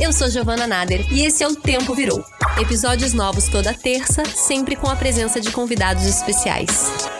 Eu sou Giovana Nader e esse é o Tempo Virou. Episódios novos toda terça, sempre com a presença de convidados especiais.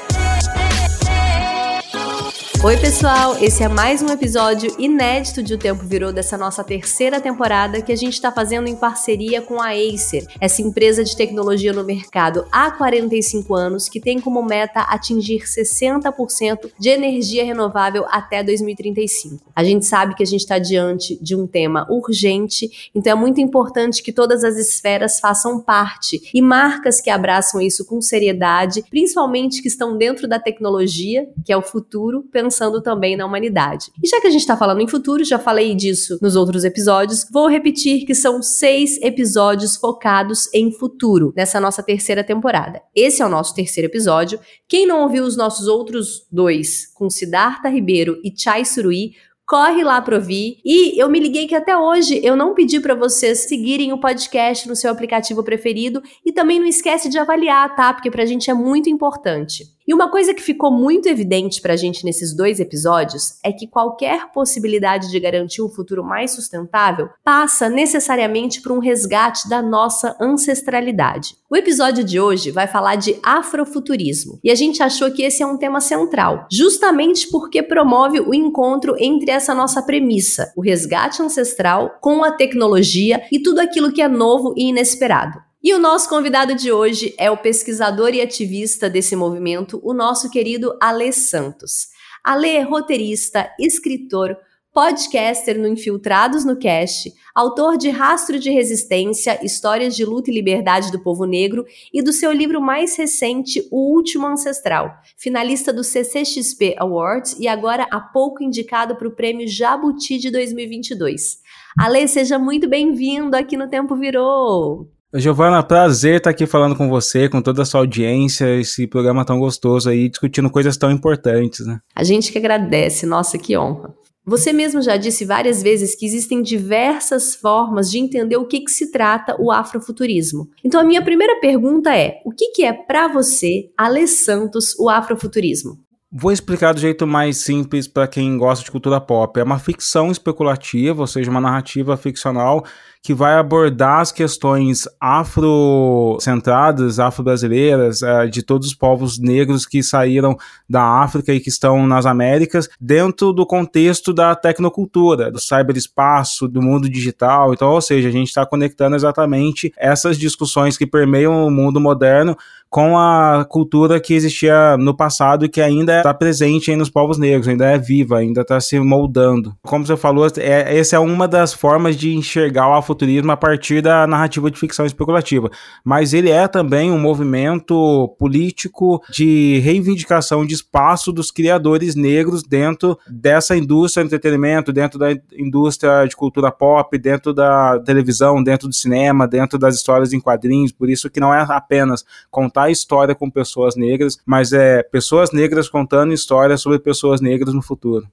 Oi, pessoal! Esse é mais um episódio inédito de O Tempo Virou dessa nossa terceira temporada que a gente está fazendo em parceria com a Acer, essa empresa de tecnologia no mercado há 45 anos que tem como meta atingir 60% de energia renovável até 2035. A gente sabe que a gente está diante de um tema urgente, então é muito importante que todas as esferas façam parte e marcas que abraçam isso com seriedade, principalmente que estão dentro da tecnologia, que é o futuro, pensando também na humanidade. E já que a gente está falando em futuro, já falei disso nos outros episódios, vou repetir que são seis episódios focados em futuro nessa nossa terceira temporada. Esse é o nosso terceiro episódio. Quem não ouviu os nossos outros dois, com Siddhartha Ribeiro e Chai Surui, corre lá para ouvir. E eu me liguei que até hoje eu não pedi para vocês seguirem o podcast no seu aplicativo preferido e também não esquece de avaliar, tá? Porque pra gente é muito importante. E uma coisa que ficou muito evidente pra gente nesses dois episódios é que qualquer possibilidade de garantir um futuro mais sustentável passa necessariamente por um resgate da nossa ancestralidade. O episódio de hoje vai falar de afrofuturismo e a gente achou que esse é um tema central, justamente porque promove o encontro entre essa nossa premissa, o resgate ancestral, com a tecnologia e tudo aquilo que é novo e inesperado. E o nosso convidado de hoje é o pesquisador e ativista desse movimento, o nosso querido Alê Santos. Alê é roteirista, escritor, podcaster no Infiltrados no Cast, autor de Rastro de Resistência, Histórias de Luta e Liberdade do Povo Negro e do seu livro mais recente, O Último Ancestral, finalista do CCXP Awards e agora há pouco indicado para o Prêmio Jabuti de 2022. Alê, seja muito bem-vindo aqui no Tempo Virou! Giovana, prazer estar aqui falando com você, com toda a sua audiência, esse programa tão gostoso aí, discutindo coisas tão importantes, né? A gente que agradece, nossa, que honra. Você mesmo já disse várias vezes que existem diversas formas de entender o que, que se trata o afrofuturismo. Então a minha primeira pergunta é: o que, que é para você, Ale Santos, o afrofuturismo? Vou explicar do jeito mais simples para quem gosta de cultura pop. É uma ficção especulativa, ou seja, uma narrativa ficcional que vai abordar as questões afrocentradas, afro-brasileiras, é, de todos os povos negros que saíram da África e que estão nas Américas, dentro do contexto da tecnocultura, do cyberespaço, do mundo digital. Então, ou seja, a gente está conectando exatamente essas discussões que permeiam o mundo moderno com a cultura que existia no passado e que ainda está presente nos povos negros, ainda é viva, ainda está se moldando. Como você falou, é, essa é uma das formas de enxergar o afuturismo a partir da narrativa de ficção especulativa, mas ele é também um movimento político de reivindicação de espaço dos criadores negros dentro dessa indústria de entretenimento, dentro da indústria de cultura pop, dentro da televisão, dentro do cinema, dentro das histórias em quadrinhos, por isso que não é apenas contar contar história com pessoas negras, mas é pessoas negras contando histórias sobre pessoas negras no futuro.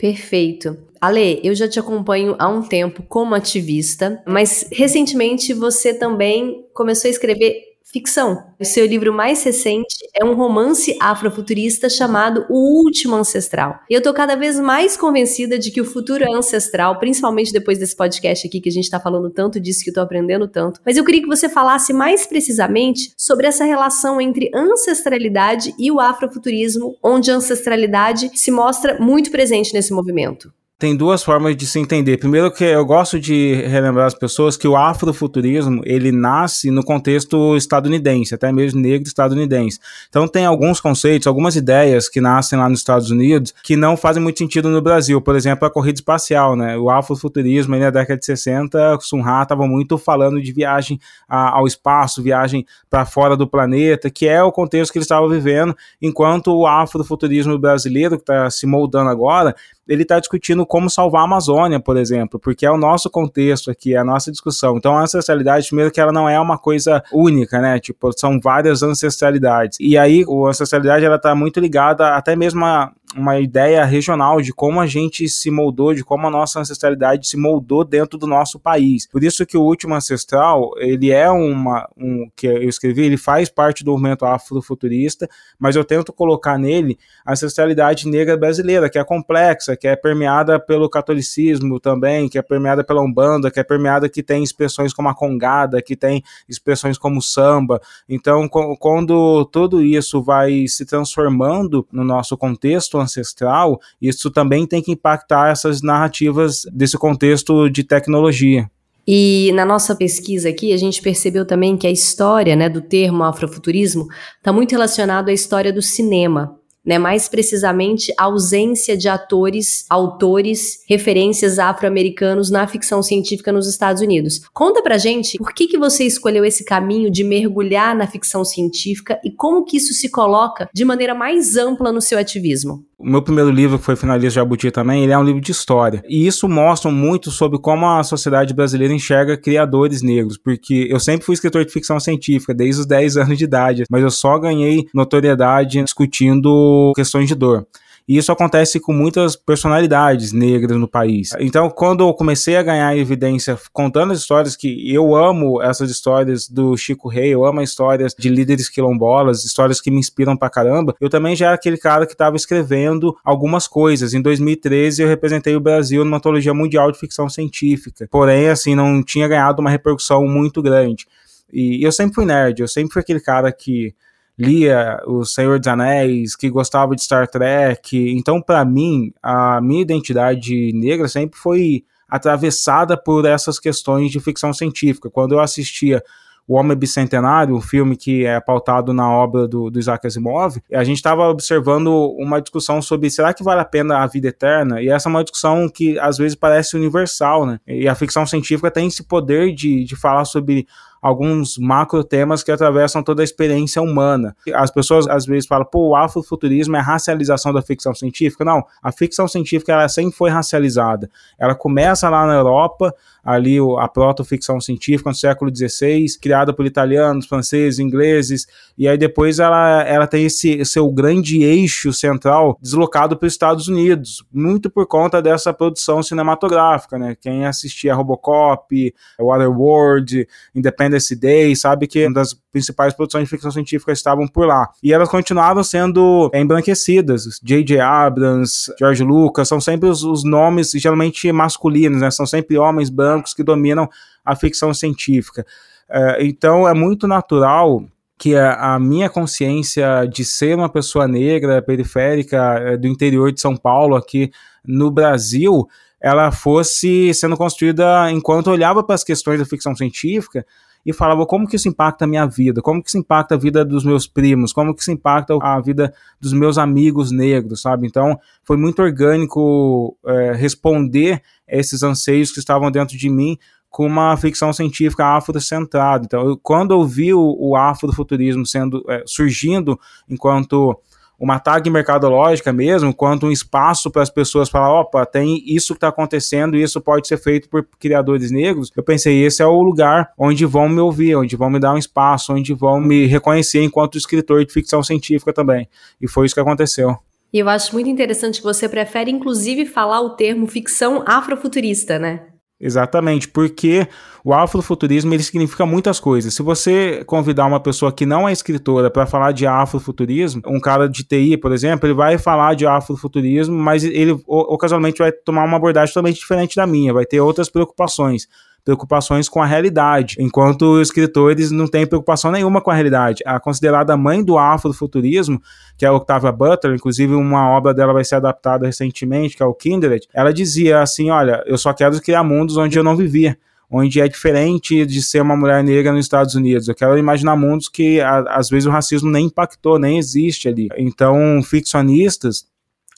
Perfeito. Ale, eu já te acompanho há um tempo como ativista, mas recentemente você também começou a escrever ficção. O seu livro mais recente é um romance afrofuturista chamado O Último Ancestral. E eu tô cada vez mais convencida de que o futuro é ancestral, principalmente depois desse podcast aqui que a gente tá falando tanto disso, que eu tô aprendendo tanto. Mas eu queria que você falasse mais precisamente sobre essa relação entre ancestralidade e o afrofuturismo, onde a ancestralidade se mostra muito presente nesse movimento tem duas formas de se entender. Primeiro que eu gosto de relembrar as pessoas que o afrofuturismo, ele nasce no contexto estadunidense, até mesmo negro estadunidense. Então tem alguns conceitos, algumas ideias que nascem lá nos Estados Unidos que não fazem muito sentido no Brasil. Por exemplo, a corrida espacial, né? O afrofuturismo aí na década de 60, o Sun Ra estava muito falando de viagem a, ao espaço, viagem para fora do planeta, que é o contexto que eles estavam vivendo, enquanto o afrofuturismo brasileiro que está se moldando agora, ele está discutindo como salvar a Amazônia, por exemplo, porque é o nosso contexto aqui, é a nossa discussão. Então, a ancestralidade, primeiro que ela não é uma coisa única, né? Tipo, são várias ancestralidades. E aí, a ancestralidade, ela tá muito ligada até mesmo a, uma ideia regional de como a gente se moldou, de como a nossa ancestralidade se moldou dentro do nosso país. Por isso que o último ancestral, ele é uma um que eu escrevi, ele faz parte do movimento afrofuturista, mas eu tento colocar nele a ancestralidade negra brasileira, que é complexa, que é permeada pelo catolicismo também, que é permeada pela Umbanda, que é permeada que tem expressões como a congada, que tem expressões como samba. Então, quando tudo isso vai se transformando no nosso contexto ancestral, isso também tem que impactar essas narrativas desse contexto de tecnologia. E na nossa pesquisa aqui, a gente percebeu também que a história né, do termo afrofuturismo está muito relacionado à história do cinema né? Mais precisamente, a ausência de atores, autores, referências afro-americanos na ficção científica nos Estados Unidos. Conta pra gente por que, que você escolheu esse caminho de mergulhar na ficção científica e como que isso se coloca de maneira mais ampla no seu ativismo. O meu primeiro livro, que foi finalista de Jabuti também, ele é um livro de história. E isso mostra muito sobre como a sociedade brasileira enxerga criadores negros, porque eu sempre fui escritor de ficção científica, desde os 10 anos de idade, mas eu só ganhei notoriedade discutindo questões de dor. E isso acontece com muitas personalidades negras no país. Então, quando eu comecei a ganhar evidência contando as histórias que eu amo essas histórias do Chico Rei, eu amo as histórias de líderes quilombolas, histórias que me inspiram pra caramba, eu também já era aquele cara que estava escrevendo algumas coisas. Em 2013 eu representei o Brasil numa antologia mundial de ficção científica. Porém, assim, não tinha ganhado uma repercussão muito grande. E eu sempre fui nerd, eu sempre fui aquele cara que lia O Senhor dos Anéis, que gostava de Star Trek. Então, para mim, a minha identidade negra sempre foi atravessada por essas questões de ficção científica. Quando eu assistia o Homem Bicentenário, um filme que é pautado na obra do, do Isaac Asimov, a gente estava observando uma discussão sobre será que vale a pena a vida eterna? E essa é uma discussão que às vezes parece universal, né? E a ficção científica tem esse poder de, de falar sobre alguns macro temas que atravessam toda a experiência humana. As pessoas às vezes falam, pô, o afrofuturismo é racialização da ficção científica. Não, a ficção científica ela sempre foi racializada. Ela começa lá na Europa, ali a proto-ficção científica no século XVI, criada por italianos, franceses, ingleses, e aí depois ela, ela tem esse seu grande eixo central deslocado para os Estados Unidos, muito por conta dessa produção cinematográfica, né? Quem assistia Robocop, Waterworld, Independence Day, sabe que uma das principais produções de ficção científica estavam por lá. E elas continuavam sendo embranquecidas. J.J. Abrams, George Lucas, são sempre os, os nomes geralmente masculinos, né? São sempre homens brancos que dominam a ficção científica. É, então é muito natural que a, a, minha consciência de ser uma pessoa negra, periférica, é, do interior de São Paulo, aqui no Brasil, ela fosse sendo construída enquanto olhava para as questões da ficção científica e falava como que isso impacta a minha vida, como que isso impacta a vida dos meus primos, como que isso impacta a vida dos meus amigos negros, sabe? Então foi muito orgânico é, responder esses anseios que estavam dentro de mim com uma ficção científica afrocentrada. Então, eu, quando eu vi o, o afrofuturismo sendo é, surgindo enquanto uma tag mercadológica mesmo, quanto um espaço para as pessoas falar, opa, tem isso que está acontecendo e isso pode ser feito por criadores negros, eu pensei, esse é o lugar onde vão me ouvir, onde vão me dar um espaço, onde vão me reconhecer enquanto escritor de ficção científica também. E foi isso que aconteceu. E eu acho muito interessante que você prefere, inclusive, falar o termo ficção afrofuturista, né? Exatamente, porque o afrofuturismo ele significa muitas coisas. Se você convidar uma pessoa que não é escritora para falar de afrofuturismo, um cara de TI, por exemplo, ele vai falar de afrofuturismo, mas ele ocasionalmente vai tomar uma abordagem totalmente diferente da minha, vai ter outras preocupações preocupações com a realidade, enquanto escritores não têm preocupação nenhuma com a realidade. A considerada mãe do afrofuturismo, que é a Octavia Butler, inclusive uma obra dela vai ser adaptada recentemente, que é o Kindred, ela dizia assim, olha, eu só quero criar mundos onde eu não vivia onde é diferente de ser uma mulher negra nos Estados Unidos. Eu quero imaginar mundos que às vezes o racismo nem impactou, nem existe ali. Então, ficcionistas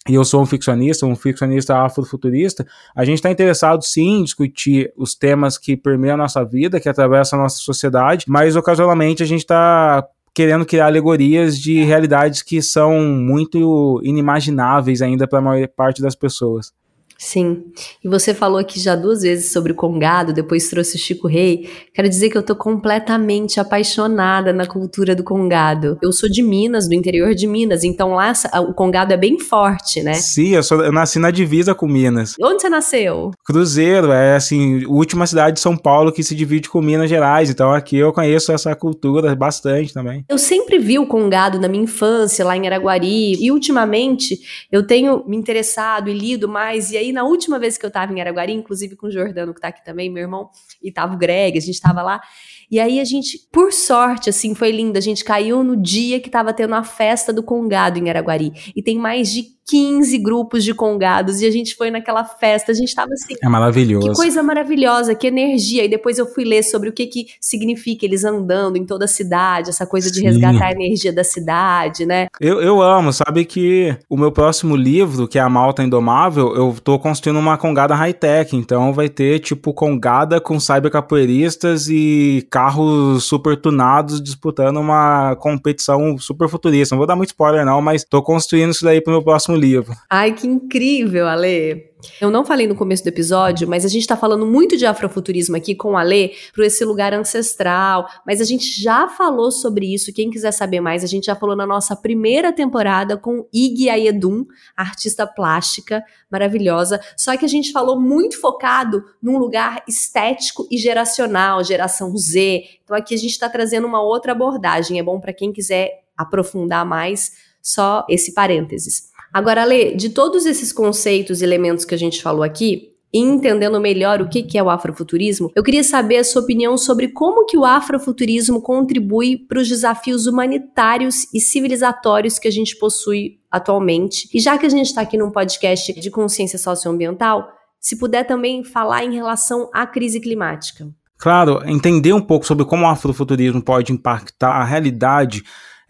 e eu sou um ficcionista, um ficcionista afrofuturista, a gente está interessado sim em discutir os temas que permeiam a nossa vida, que atravessam a nossa sociedade, mas ocasionalmente a gente está querendo criar alegorias de realidades que são muito inimagináveis ainda para a maior parte das pessoas. Sim. E você falou aqui já duas vezes sobre o Congado, depois trouxe o Chico Rei. Quero dizer que eu tô completamente apaixonada na cultura do Congado. Eu sou de Minas, do interior de Minas, então lá o Congado é bem forte, né? Sim, eu, sou, eu nasci na divisa com Minas. Onde você nasceu? Cruzeiro, é assim, última cidade de São Paulo que se divide com Minas Gerais. Então aqui eu conheço essa cultura bastante também. Eu sempre vi o Congado na minha infância, lá em Araguari, e ultimamente eu tenho me interessado e lido mais, e aí na última vez que eu tava em Araguari, inclusive com o Jordano, que tá aqui também, meu irmão, e tava o Greg, a gente tava lá. E aí a gente, por sorte, assim, foi lindo. A gente caiu no dia que tava tendo a festa do Congado em Araguari. E tem mais de 15 grupos de congados e a gente foi naquela festa, a gente tava assim. É maravilhoso. Que coisa maravilhosa, que energia. E depois eu fui ler sobre o que que significa eles andando em toda a cidade, essa coisa de Sim. resgatar a energia da cidade, né? Eu, eu amo, sabe que o meu próximo livro, que é A Malta Indomável, eu tô construindo uma congada high-tech, então vai ter tipo congada com cybercapoeiristas e carros super tunados disputando uma competição super futurista. Não vou dar muito spoiler não, mas tô construindo isso daí pro meu próximo próximo livro. Ai, que incrível, Ale. Eu não falei no começo do episódio, mas a gente tá falando muito de afrofuturismo aqui com o Ale, para esse lugar ancestral, mas a gente já falou sobre isso, quem quiser saber mais, a gente já falou na nossa primeira temporada com Ig Ayedun, artista plástica maravilhosa, só que a gente falou muito focado num lugar estético e geracional, geração Z. Então aqui a gente está trazendo uma outra abordagem, é bom para quem quiser aprofundar mais, só esse parênteses. Agora, Lê, de todos esses conceitos e elementos que a gente falou aqui, e entendendo melhor o que é o afrofuturismo, eu queria saber a sua opinião sobre como que o afrofuturismo contribui para os desafios humanitários e civilizatórios que a gente possui atualmente. E já que a gente está aqui num podcast de consciência socioambiental, se puder também falar em relação à crise climática. Claro, entender um pouco sobre como o afrofuturismo pode impactar a realidade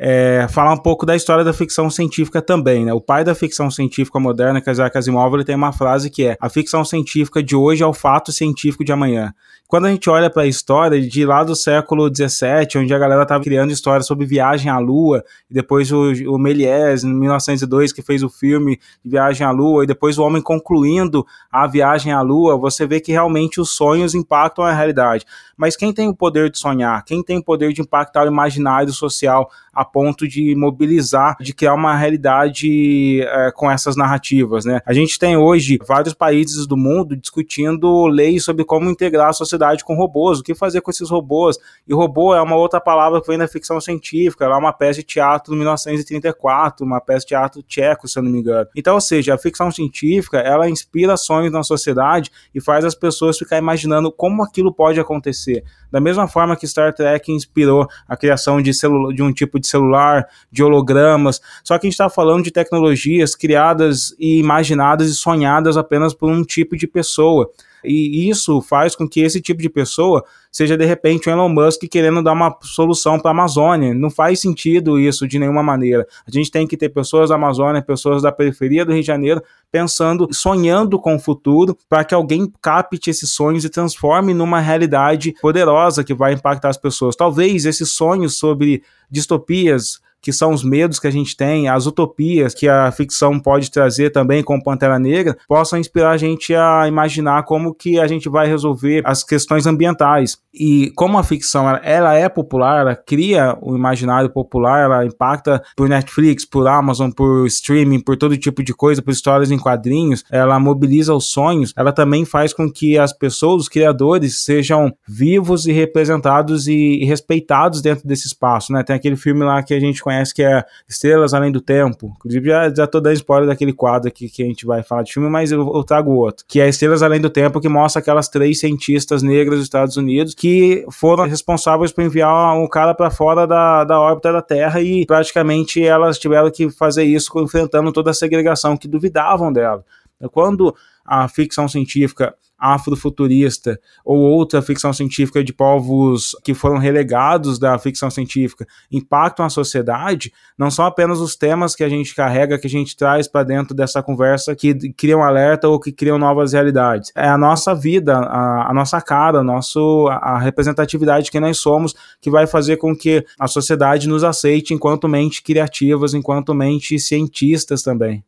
é, falar um pouco da história da ficção científica também, né? O pai da ficção científica moderna, que é Isaac Asimov, ele tem uma frase que é: a ficção científica de hoje é o fato científico de amanhã. Quando a gente olha para a história de lá do século XVII, onde a galera estava criando histórias sobre viagem à Lua, e depois o, o Méliès, em 1902, que fez o filme Viagem à Lua, e depois o homem concluindo a viagem à Lua, você vê que realmente os sonhos impactam a realidade. Mas quem tem o poder de sonhar? Quem tem o poder de impactar o imaginário social a ponto de mobilizar, de criar uma realidade é, com essas narrativas, né? A gente tem hoje vários países do mundo discutindo leis sobre como integrar a sociedade com robôs, o que fazer com esses robôs? E robô é uma outra palavra que vem da ficção científica, ela é uma peça de teatro de 1934, uma peça de teatro tcheco, se eu não me engano. Então, ou seja, a ficção científica, ela inspira sonhos na sociedade e faz as pessoas ficar imaginando como aquilo pode acontecer. Da mesma forma que Star Trek inspirou a criação de, de um tipo de celular, de hologramas, só que a gente está falando de tecnologias criadas e imaginadas e sonhadas apenas por um tipo de pessoa. E isso faz com que esse tipo de pessoa seja de repente o Elon Musk querendo dar uma solução para a Amazônia. Não faz sentido isso de nenhuma maneira. A gente tem que ter pessoas da Amazônia, pessoas da periferia do Rio de Janeiro pensando, sonhando com o futuro, para que alguém capte esses sonhos e transforme numa realidade poderosa que vai impactar as pessoas. Talvez esses sonhos sobre distopias que são os medos que a gente tem, as utopias que a ficção pode trazer também com Pantera Negra, possam inspirar a gente a imaginar como que a gente vai resolver as questões ambientais. E como a ficção ela, é popular, ela cria o imaginário popular, ela impacta por Netflix, por Amazon, por streaming, por todo tipo de coisa, por histórias em quadrinhos, ela mobiliza os sonhos, ela também faz com que as pessoas, os criadores, sejam vivos e representados e, e respeitados dentro desse espaço, né? Tem aquele filme lá que a gente conhece conhece, que é Estrelas Além do Tempo. Inclusive, já, já tô dando spoiler daquele quadro aqui que a gente vai falar de filme, mas eu, eu trago outro. Que é Estrelas Além do Tempo, que mostra aquelas três cientistas negras dos Estados Unidos que foram responsáveis por enviar um cara para fora da, da órbita da Terra e praticamente elas tiveram que fazer isso enfrentando toda a segregação que duvidavam dela. Quando a ficção científica afrofuturista ou outra ficção científica de povos que foram relegados da ficção científica impactam a sociedade, não são apenas os temas que a gente carrega, que a gente traz para dentro dessa conversa que criam alerta ou que criam novas realidades. É a nossa vida, a, a nossa cara, a, nosso, a representatividade que nós somos que vai fazer com que a sociedade nos aceite enquanto mente criativas, enquanto mente cientistas também.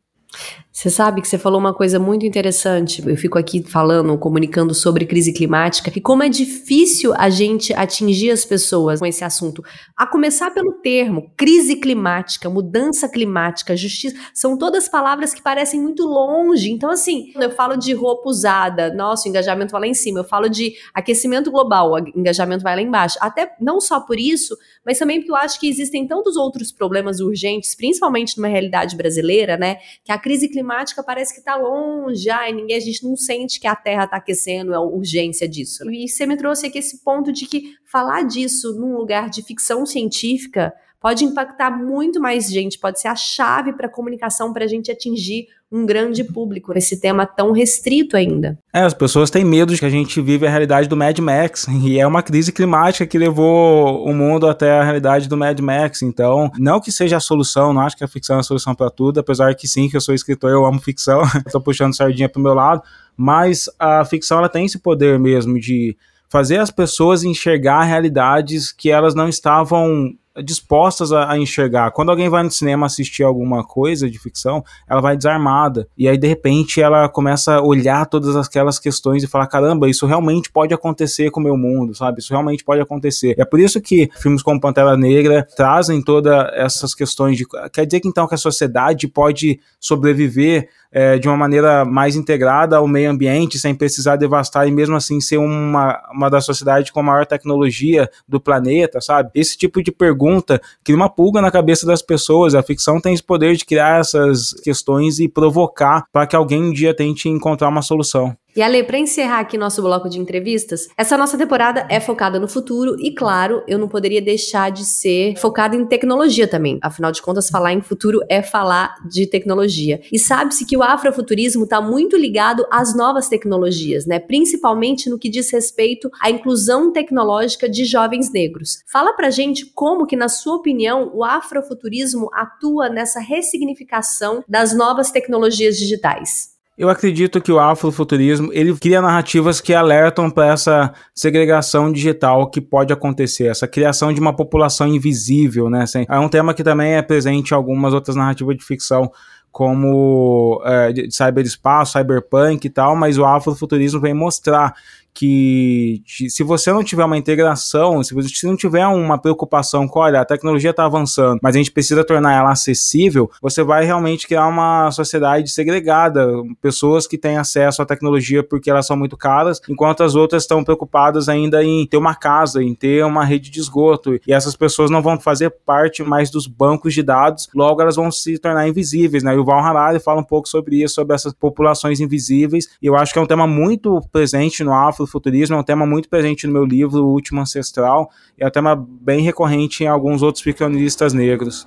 Você sabe que você falou uma coisa muito interessante. Eu fico aqui falando, comunicando sobre crise climática e como é difícil a gente atingir as pessoas com esse assunto. A começar pelo termo crise climática, mudança climática, justiça, são todas palavras que parecem muito longe. Então, assim, eu falo de roupa usada, nossa, o engajamento vai lá em cima. Eu falo de aquecimento global, o engajamento vai lá embaixo. Até não só por isso, mas também porque eu acho que existem tantos outros problemas urgentes, principalmente numa realidade brasileira, né? Que a crise climática parece que está longe, ai, ninguém, a gente não sente que a Terra está aquecendo, é a urgência disso. E você me trouxe aqui esse ponto de que falar disso num lugar de ficção científica pode impactar muito mais gente, pode ser a chave para a comunicação para a gente atingir um grande público nesse tema tão restrito ainda. É, as pessoas têm medo de que a gente vive a realidade do Mad Max, e é uma crise climática que levou o mundo até a realidade do Mad Max. Então, não que seja a solução, não acho que a ficção é a solução para tudo, apesar que sim, que eu sou escritor, eu amo ficção, estou puxando sardinha pro meu lado, mas a ficção ela tem esse poder mesmo de fazer as pessoas enxergar realidades que elas não estavam dispostas a, a, enxergar. Quando alguém vai no cinema assistir alguma coisa de ficção, ela vai desarmada. E aí, de repente, ela começa a olhar todas aquelas questões e falar: caramba, isso realmente pode acontecer com o meu mundo, sabe? Isso realmente pode acontecer. E é por isso que filmes como Pantera Negra trazem todas essas questões de. Quer dizer que então que a sociedade pode sobreviver é, de uma maneira mais integrada ao meio ambiente, sem precisar devastar e mesmo assim ser uma, uma das sociedades com a maior tecnologia do planeta, sabe? Esse tipo de pergunta cria uma pulga na cabeça das pessoas. A ficção tem esse poder de criar essas questões e provocar para que alguém um dia tente encontrar uma solução. E Ale, para encerrar aqui nosso bloco de entrevistas, essa nossa temporada é focada no futuro e, claro, eu não poderia deixar de ser focada em tecnologia também. Afinal de contas, falar em futuro é falar de tecnologia. E sabe-se que o afrofuturismo está muito ligado às novas tecnologias, né? Principalmente no que diz respeito à inclusão tecnológica de jovens negros. Fala pra gente como que, na sua opinião, o afrofuturismo atua nessa ressignificação das novas tecnologias digitais. Eu acredito que o afrofuturismo ele cria narrativas que alertam para essa segregação digital que pode acontecer, essa criação de uma população invisível, né? Assim, é um tema que também é presente em algumas outras narrativas de ficção, como é, cyberespaço, cyberpunk e tal, mas o afrofuturismo vem mostrar que se você não tiver uma integração, se você não tiver uma preocupação com, olha, a tecnologia está avançando, mas a gente precisa tornar ela acessível, você vai realmente criar uma sociedade segregada, pessoas que têm acesso à tecnologia porque elas são muito caras, enquanto as outras estão preocupadas ainda em ter uma casa, em ter uma rede de esgoto, e essas pessoas não vão fazer parte mais dos bancos de dados, logo elas vão se tornar invisíveis, né? E o Val Harari fala um pouco sobre isso, sobre essas populações invisíveis, e eu acho que é um tema muito presente no Afro futurismo é um tema muito presente no meu livro, O Último Ancestral, e é um tema bem recorrente em alguns outros ficcionistas negros.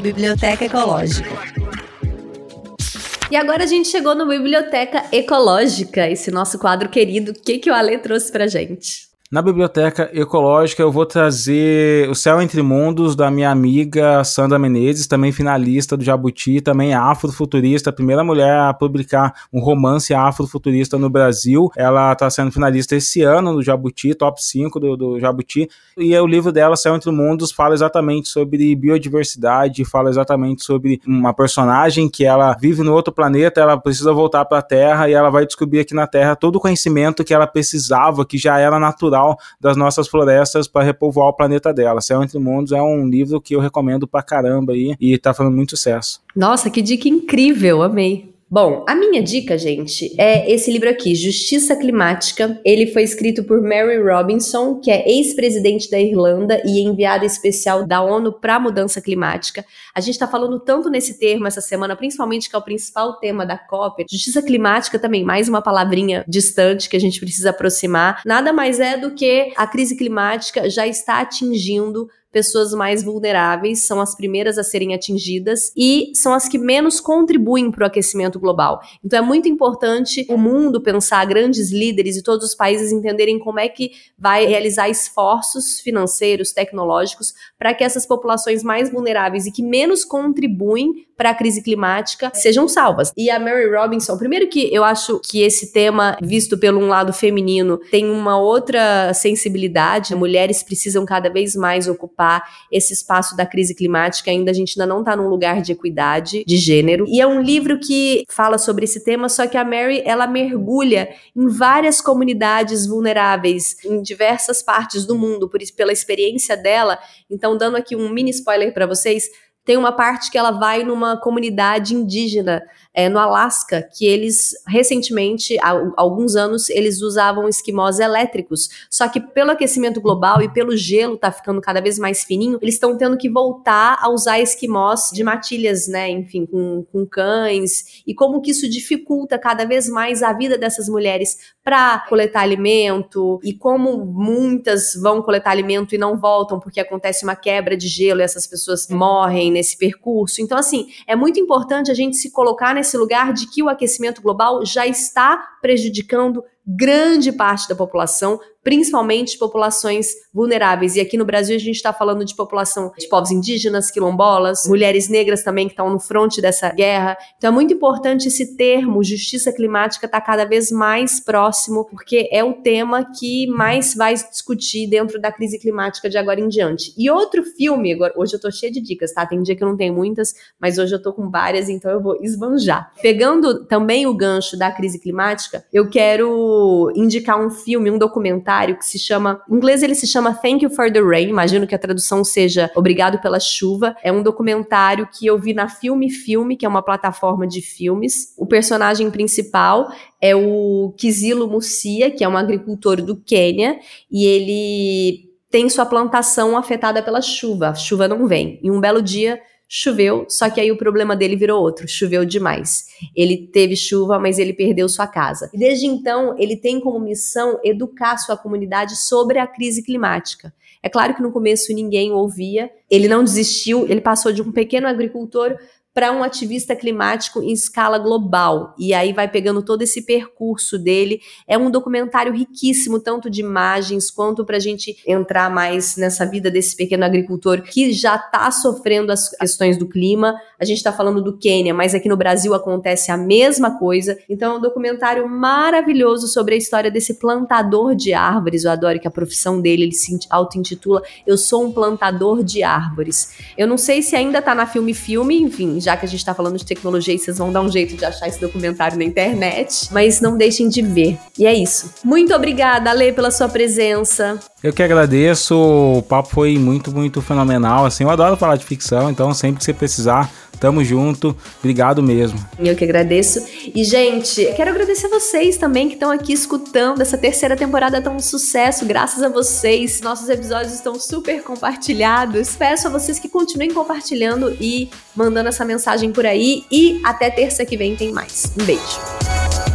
Biblioteca Ecológica. E agora a gente chegou no Biblioteca Ecológica, esse nosso quadro querido. O que, que o Ale trouxe pra gente? Na biblioteca ecológica eu vou trazer O Céu Entre Mundos da minha amiga Sandra Menezes, também finalista do Jabuti, também afrofuturista, primeira mulher a publicar um romance afrofuturista no Brasil. Ela está sendo finalista esse ano no Jabuti, top 5 do, do Jabuti. E o livro dela, Céu Entre Mundos, fala exatamente sobre biodiversidade, fala exatamente sobre uma personagem que ela vive no outro planeta, ela precisa voltar para a Terra e ela vai descobrir aqui na Terra todo o conhecimento que ela precisava, que já era natural das nossas florestas para repovoar o planeta dela. Céu Entre Mundos é um livro que eu recomendo pra caramba aí e tá fazendo muito sucesso. Nossa, que dica incrível, amei. Bom, a minha dica, gente, é esse livro aqui, Justiça Climática. Ele foi escrito por Mary Robinson, que é ex-presidente da Irlanda e enviada especial da ONU para a mudança climática. A gente está falando tanto nesse termo essa semana, principalmente que é o principal tema da COP. Justiça climática também, mais uma palavrinha distante que a gente precisa aproximar. Nada mais é do que a crise climática já está atingindo pessoas mais vulneráveis são as primeiras a serem atingidas e são as que menos contribuem para o aquecimento global. Então é muito importante o mundo pensar, grandes líderes e todos os países entenderem como é que vai realizar esforços financeiros, tecnológicos, para que essas populações mais vulneráveis e que menos contribuem para a crise climática sejam salvas. E a Mary Robinson, primeiro que eu acho que esse tema, visto pelo um lado feminino, tem uma outra sensibilidade. Mulheres precisam cada vez mais ocupar ocupar esse espaço da crise climática. Ainda a gente ainda não está num lugar de equidade de gênero. E é um livro que fala sobre esse tema, só que a Mary ela mergulha em várias comunidades vulneráveis em diversas partes do mundo, por isso pela experiência dela. Então, dando aqui um mini spoiler para vocês, tem uma parte que ela vai numa comunidade indígena é, no Alasca, que eles recentemente, há alguns anos, eles usavam esquimós elétricos. Só que pelo aquecimento global e pelo gelo tá ficando cada vez mais fininho, eles estão tendo que voltar a usar esquimós de matilhas, né? Enfim, com, com cães. E como que isso dificulta cada vez mais a vida dessas mulheres para coletar alimento e como muitas vão coletar alimento e não voltam porque acontece uma quebra de gelo e essas pessoas morrem nesse percurso. Então, assim, é muito importante a gente se colocar nesse lugar de que o aquecimento global já está prejudicando grande parte da população, principalmente populações vulneráveis. E aqui no Brasil a gente está falando de população de povos indígenas, quilombolas, mulheres negras também que estão no fronte dessa guerra. Então é muito importante esse termo, justiça climática, estar tá cada vez mais próximo, porque é o tema que mais vai discutir dentro da crise climática de agora em diante. E outro filme, agora, hoje eu tô cheia de dicas, tá? Tem dia que eu não tenho muitas, mas hoje eu tô com várias, então eu vou esbanjar. Pegando também o gancho da crise climática, eu quero indicar um filme, um documentário que se chama, em inglês ele se chama Thank You for the Rain, imagino que a tradução seja Obrigado pela chuva. É um documentário que eu vi na Filme Filme, que é uma plataforma de filmes. O personagem principal é o Kizilo Musia, que é um agricultor do Quênia, e ele tem sua plantação afetada pela chuva. A chuva não vem. E um belo dia choveu, só que aí o problema dele virou outro, choveu demais. Ele teve chuva, mas ele perdeu sua casa. Desde então, ele tem como missão educar sua comunidade sobre a crise climática. É claro que no começo ninguém ouvia, ele não desistiu, ele passou de um pequeno agricultor para um ativista climático em escala global. E aí vai pegando todo esse percurso dele. É um documentário riquíssimo, tanto de imagens quanto para a gente entrar mais nessa vida desse pequeno agricultor que já está sofrendo as questões do clima. A gente está falando do Quênia, mas aqui no Brasil acontece a mesma coisa. Então é um documentário maravilhoso sobre a história desse plantador de árvores. Eu adoro que a profissão dele, ele se auto-intitula Eu sou um plantador de árvores. Eu não sei se ainda está na Filme Filme, já que a gente tá falando de tecnologia, vocês vão dar um jeito de achar esse documentário na internet, mas não deixem de ver. E é isso. Muito obrigada, Ale, pela sua presença. Eu que agradeço, o papo foi muito, muito fenomenal. Assim, eu adoro falar de ficção, então sempre que você precisar, tamo junto. Obrigado mesmo. Eu que agradeço. E, gente, quero agradecer a vocês também que estão aqui escutando. Essa terceira temporada tão um sucesso, graças a vocês. Nossos episódios estão super compartilhados. Peço a vocês que continuem compartilhando e mandando essa mensagem por aí e até terça que vem tem mais. Um beijo.